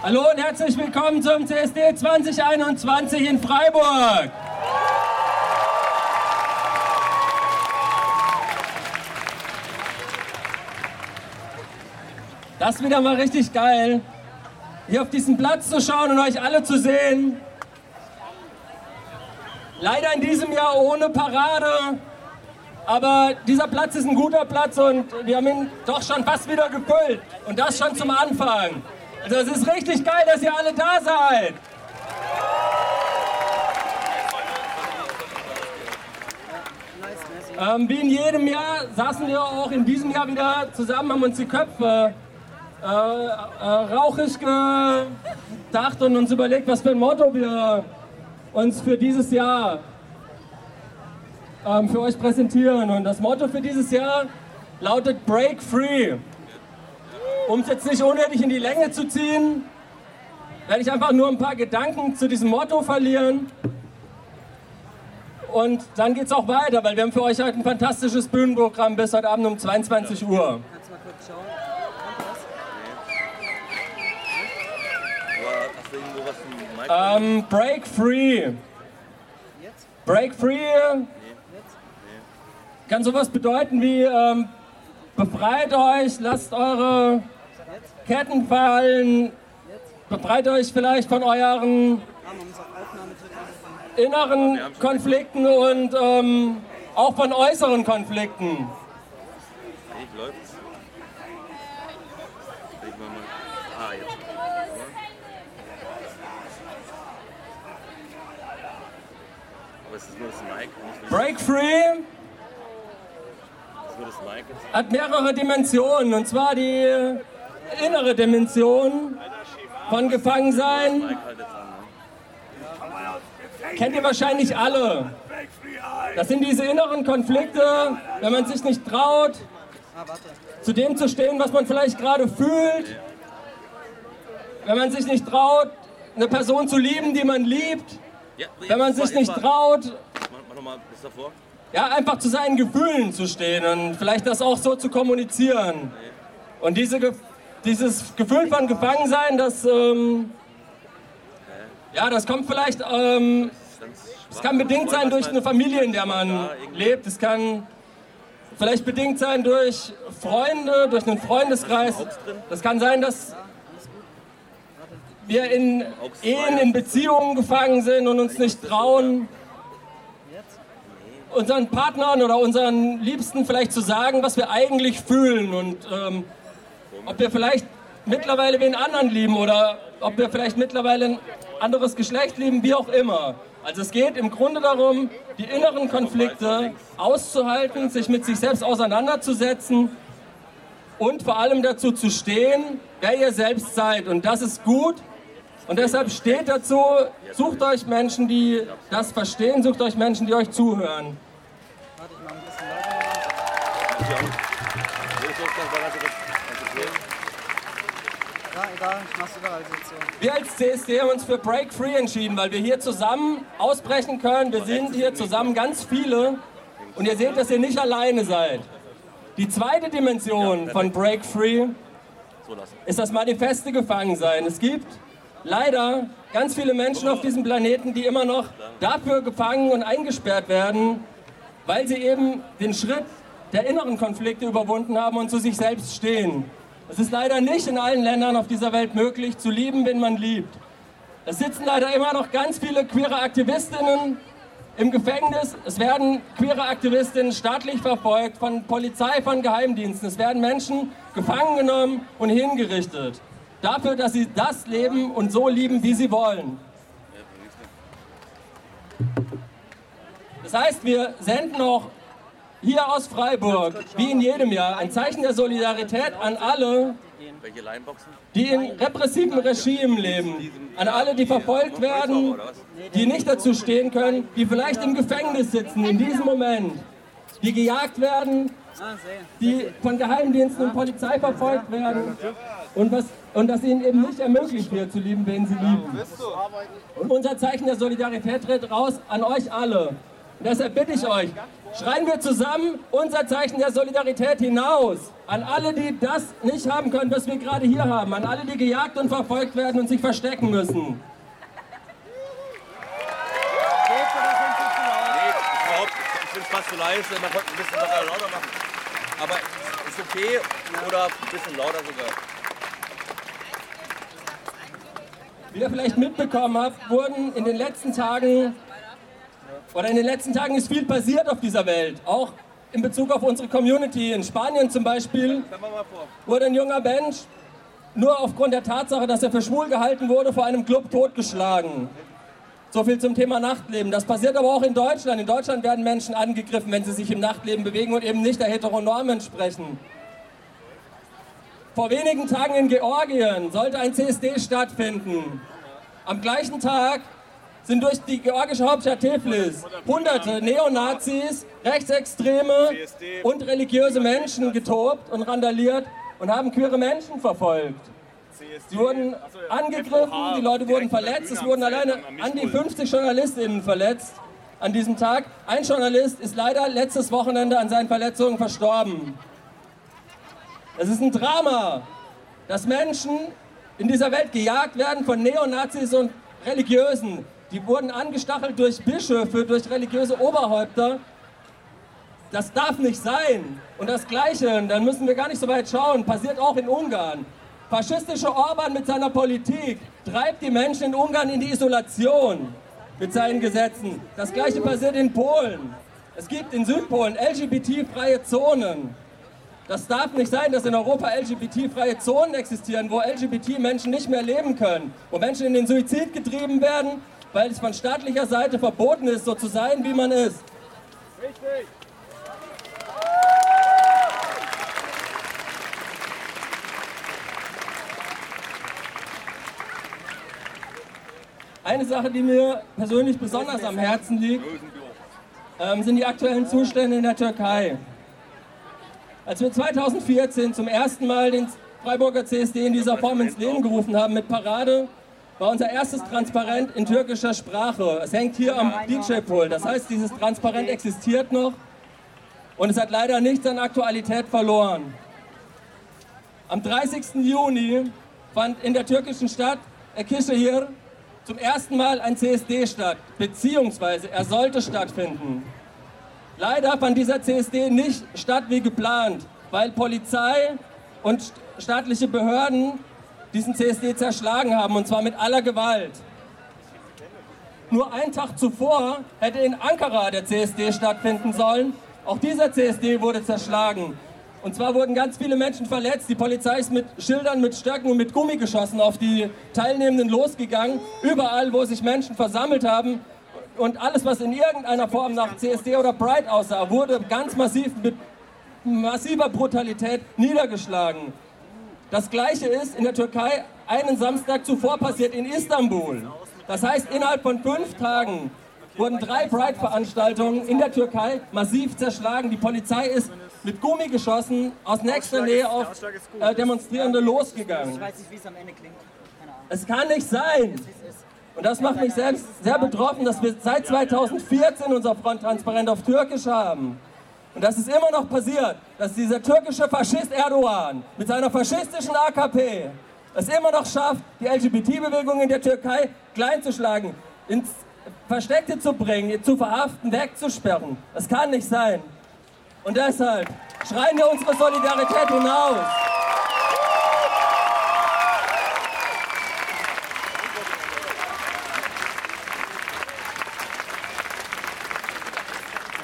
Hallo und herzlich willkommen zum CSD 2021 in Freiburg. Das ist wieder mal richtig geil, hier auf diesen Platz zu schauen und euch alle zu sehen. Leider in diesem Jahr ohne Parade, aber dieser Platz ist ein guter Platz und wir haben ihn doch schon fast wieder gefüllt. Und das schon zum Anfang. Also es ist richtig geil, dass ihr alle da seid. Ähm, wie in jedem Jahr saßen wir auch in diesem Jahr wieder zusammen, haben uns die Köpfe äh, äh, rauchig gedacht und uns überlegt, was für ein Motto wir uns für dieses Jahr ähm, für euch präsentieren. Und das Motto für dieses Jahr lautet Break Free. Um es jetzt nicht unnötig in die Länge zu ziehen, werde ich einfach nur ein paar Gedanken zu diesem Motto verlieren. Und dann geht es auch weiter, weil wir haben für euch heute ein fantastisches Bühnenprogramm bis heute Abend um 22 Uhr. Kannst du mal kurz schauen? Ähm, break Free. Break Free kann sowas bedeuten wie ähm, befreit euch, lasst eure Ketten fallen, befreit euch vielleicht von euren inneren Konflikten und ähm, auch von äußeren Konflikten. Nicht Break Free hat mehrere Dimensionen und zwar die innere Dimension von Gefangensein. Kennt ihr wahrscheinlich alle. Das sind diese inneren Konflikte, wenn man sich nicht traut, zu dem zu stehen, was man vielleicht gerade fühlt. Wenn man sich nicht traut, eine Person zu lieben, die man liebt. Wenn man sich nicht traut, ja, einfach zu seinen Gefühlen zu stehen und vielleicht das auch so zu kommunizieren. Und diese, Ge- dieses Gefühl von Gefangensein, das, ähm, ja, das kommt vielleicht, ähm, schwach. kann bedingt sein durch eine Familie, in der man lebt. Es kann vielleicht bedingt sein durch Freunde, durch einen Freundeskreis. Das kann sein, dass wir in Ehen, in Beziehungen gefangen sind und uns nicht trauen, unseren Partnern oder unseren Liebsten vielleicht zu sagen, was wir eigentlich fühlen und ähm, ob wir vielleicht mittlerweile wen anderen lieben oder ob wir vielleicht mittlerweile ein anderes Geschlecht lieben, wie auch immer. Also es geht im Grunde darum, die inneren Konflikte auszuhalten, sich mit sich selbst auseinanderzusetzen und vor allem dazu zu stehen, wer ihr selbst seid. Und das ist gut. Und deshalb steht dazu, sucht euch Menschen, die das verstehen, sucht euch Menschen, die euch zuhören. Warte, ich mach ein bisschen lauter. Ja, egal, ich mach's überall so. so. Wir als CSD haben uns für Break Free entschieden, weil wir hier zusammen ausbrechen können. Wir sind hier zusammen ganz viele und ihr seht, dass ihr nicht alleine seid. Die zweite Dimension von Break Free ist das manifeste Gefangensein. Es gibt leider ganz viele Menschen auf diesem Planeten, die immer noch dafür gefangen und eingesperrt werden, weil sie eben den Schritt der inneren Konflikte überwunden haben und zu sich selbst stehen. Es ist leider nicht in allen Ländern auf dieser Welt möglich, zu lieben, wen man liebt. Es sitzen leider immer noch ganz viele queere Aktivistinnen im Gefängnis. Es werden queere Aktivistinnen staatlich verfolgt, von Polizei, von Geheimdiensten. Es werden Menschen gefangen genommen und hingerichtet. Dafür, dass sie das leben und so lieben, wie sie wollen. Das heißt, wir senden auch hier aus Freiburg, wie in jedem Jahr, ein Zeichen der Solidarität an alle, die in repressiven Regimen leben, an alle, die verfolgt werden, die nicht dazu stehen können, die vielleicht im Gefängnis sitzen in diesem Moment, die gejagt werden, die von Geheimdiensten und Polizei verfolgt werden und, was, und dass ihnen eben nicht ermöglicht wird, zu lieben, wen sie lieben. Und unser Zeichen der Solidarität tritt raus an euch alle. Und deshalb bitte ich euch, Schreien wir zusammen unser Zeichen der Solidarität hinaus an alle, die das nicht haben können, was wir gerade hier haben, an alle, die gejagt und verfolgt werden und sich verstecken müssen. Ich es fast zu leise, man könnte ein bisschen lauter machen. Aber ist okay oder ein bisschen lauter sogar. Wie ihr vielleicht mitbekommen habt, wurden in den letzten Tagen oder in den letzten Tagen ist viel passiert auf dieser Welt, auch in Bezug auf unsere Community. In Spanien zum Beispiel wurde ein junger Mensch nur aufgrund der Tatsache, dass er für schwul gehalten wurde, vor einem Club totgeschlagen. So viel zum Thema Nachtleben. Das passiert aber auch in Deutschland. In Deutschland werden Menschen angegriffen, wenn sie sich im Nachtleben bewegen und eben nicht der Heteronorm entsprechen. Vor wenigen Tagen in Georgien sollte ein CSD stattfinden. Am gleichen Tag sind durch die georgische Hauptstadt Tiflis hunderte Neonazis, Rechtsextreme und religiöse Menschen getobt und randaliert und haben queere Menschen verfolgt. Sie wurden angegriffen, die Leute wurden verletzt, es wurden alleine an die 50 JournalistInnen verletzt an diesem Tag. Ein Journalist ist leider letztes Wochenende an seinen Verletzungen verstorben. Es ist ein Drama, dass Menschen in dieser Welt gejagt werden von Neonazis und Religiösen. Die wurden angestachelt durch Bischöfe, durch religiöse Oberhäupter. Das darf nicht sein. Und das Gleiche, dann müssen wir gar nicht so weit schauen, passiert auch in Ungarn. Faschistische Orban mit seiner Politik treibt die Menschen in Ungarn in die Isolation mit seinen Gesetzen. Das Gleiche passiert in Polen. Es gibt in Südpolen LGBT-freie Zonen. Das darf nicht sein, dass in Europa LGBT-freie Zonen existieren, wo LGBT-Menschen nicht mehr leben können, wo Menschen in den Suizid getrieben werden, weil es von staatlicher Seite verboten ist, so zu sein, wie man ist. Richtig. Eine Sache, die mir persönlich besonders am Herzen liegt, ähm, sind die aktuellen Zustände in der Türkei. Als wir 2014 zum ersten Mal den Freiburger CSD in dieser Form ins Leben gerufen haben mit Parade, war unser erstes Transparent in türkischer Sprache. Es hängt hier am DJ-Pool. Das heißt, dieses Transparent existiert noch und es hat leider nichts an Aktualität verloren. Am 30. Juni fand in der türkischen Stadt Ekişehir zum ersten Mal ein CSD statt, beziehungsweise er sollte stattfinden. Leider fand dieser CSD nicht statt wie geplant, weil Polizei und staatliche Behörden diesen CSD zerschlagen haben, und zwar mit aller Gewalt. Nur einen Tag zuvor hätte in Ankara der CSD stattfinden sollen. Auch dieser CSD wurde zerschlagen. Und zwar wurden ganz viele Menschen verletzt. Die Polizei ist mit Schildern, mit Stöcken und mit Gummigeschossen auf die Teilnehmenden losgegangen. Überall, wo sich Menschen versammelt haben, und alles, was in irgendeiner Form nach CSD oder Pride aussah, wurde ganz massiv mit massiver Brutalität niedergeschlagen. Das gleiche ist in der Türkei einen Samstag zuvor passiert in Istanbul. Das heißt, innerhalb von fünf Tagen wurden drei Pride-Veranstaltungen in der Türkei massiv zerschlagen. Die Polizei ist mit Gummigeschossen aus nächster Nähe auf äh, Demonstrierende losgegangen. Ich weiß nicht, wie es am Ende klingt. Es kann nicht sein, und das macht mich selbst sehr betroffen, dass wir seit 2014 unser Fronttransparent auf Türkisch haben. Und das ist immer noch passiert, dass dieser türkische Faschist Erdogan mit seiner faschistischen AKP es immer noch schafft, die LGBT-Bewegung in der Türkei kleinzuschlagen, ins Versteckte zu bringen, zu verhaften, wegzusperren. Das kann nicht sein. Und deshalb schreien wir unsere Solidarität hinaus.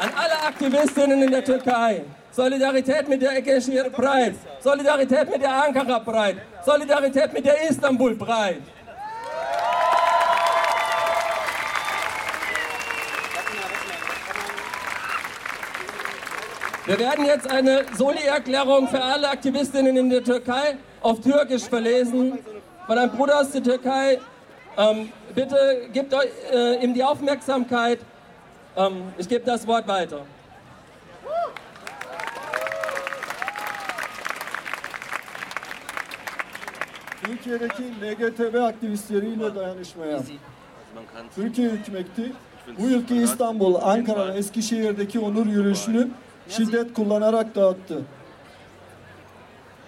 an alle Aktivistinnen in der Türkei. Solidarität mit der Ekeshir Pride, Solidarität mit der Ankara Pride, Solidarität mit der Istanbul Pride. Wir werden jetzt eine Soli-Erklärung für alle Aktivistinnen in der Türkei auf Türkisch verlesen von einem Bruder aus der Türkei. Ähm, bitte gebt euch, äh, ihm die Aufmerksamkeit. Ähm, ich gebe das Wort weiter. Türkiye'deki LGTB aktivistleriyle dayanışmaya, Türkiye hükümeti Bu yılki. İstanbul, Ankara ve. Eskişehir'deki onur yürüyüşünü şiddet kullanarak dağıttı.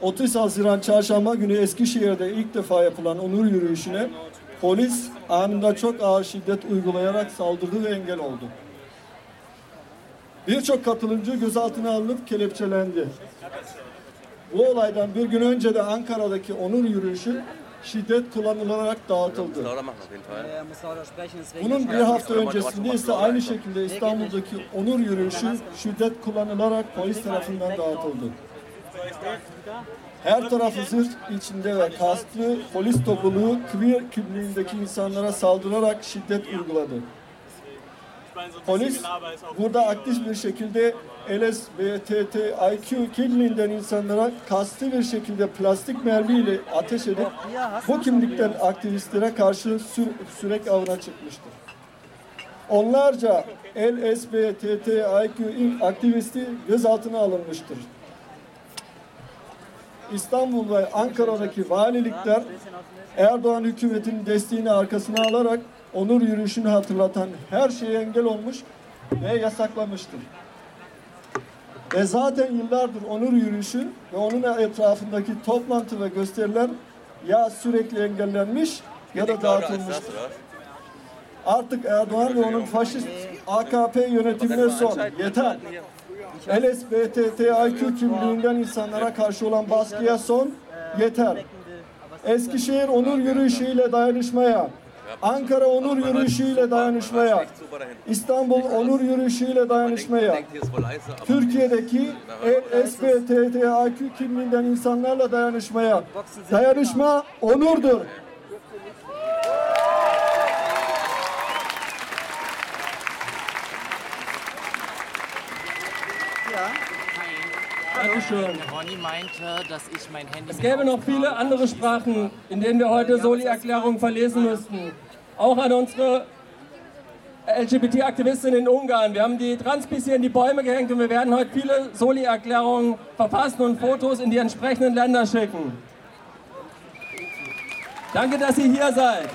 30 Haziran Çarşamba günü Eskişehir'de ilk defa yapılan onur yürüyüşüne polis anında çok ağır şiddet uygulayarak saldırdı ve engel oldu. Birçok katılımcı gözaltına alınıp kelepçelendi. Bu olaydan bir gün önce de Ankara'daki onur yürüyüşü şiddet kullanılarak dağıtıldı. Deswegen. Bunun bir hafta öncesinde ise aynı şekilde İstanbul'daki onur yürüyüşü şiddet kullanılarak polis tarafından dağıtıldı. Her tarafı zırh içinde ve kasklı polis topluluğu queer kimliğindeki insanlara saldırarak şiddet uyguladı. Polis burada aktif bir şekilde LSBTTIQ kimliğinden insanlara kasti bir şekilde plastik mermiyle ateş edip bu kimlikten aktivistlere karşı sü- sürek avına çıkmıştır. Onlarca LSBTTIQ aktivisti gözaltına alınmıştır. İstanbul ve Ankara'daki valilikler Erdoğan hükümetinin desteğini arkasına alarak onur yürüyüşünü hatırlatan her şeye engel olmuş ve yasaklamıştır. Ve zaten yıllardır onur yürüyüşü ve onun etrafındaki toplantı ve gösteriler ya sürekli engellenmiş ya da dağıtılmıştır. Artık Erdoğan ve onun faşist AKP yönetimine son. Yeter. LSBTTIQ kimliğinden insanlara karşı olan baskıya son. Yeter. Eskişehir onur yürüyüşüyle dayanışmaya, Ankara Onur Yürüyüşü ile dayanışmaya, İstanbul Onur Yürüyüşü ile dayanışmaya, Türkiye'deki ESP, kimliğinden insanlarla dayanışmaya, dayanışma onurdur. Dankeschön. Ronny meinte, dass ich mein Handy Es gäbe noch viele andere Sprachen, in denen wir heute Soli-Erklärungen verlesen müssten. Auch an unsere LGBT-Aktivistin in Ungarn. Wir haben die Transpis hier in die Bäume gehängt und wir werden heute viele Soli-Erklärungen verfassen und Fotos in die entsprechenden Länder schicken. Danke, dass ihr hier seid.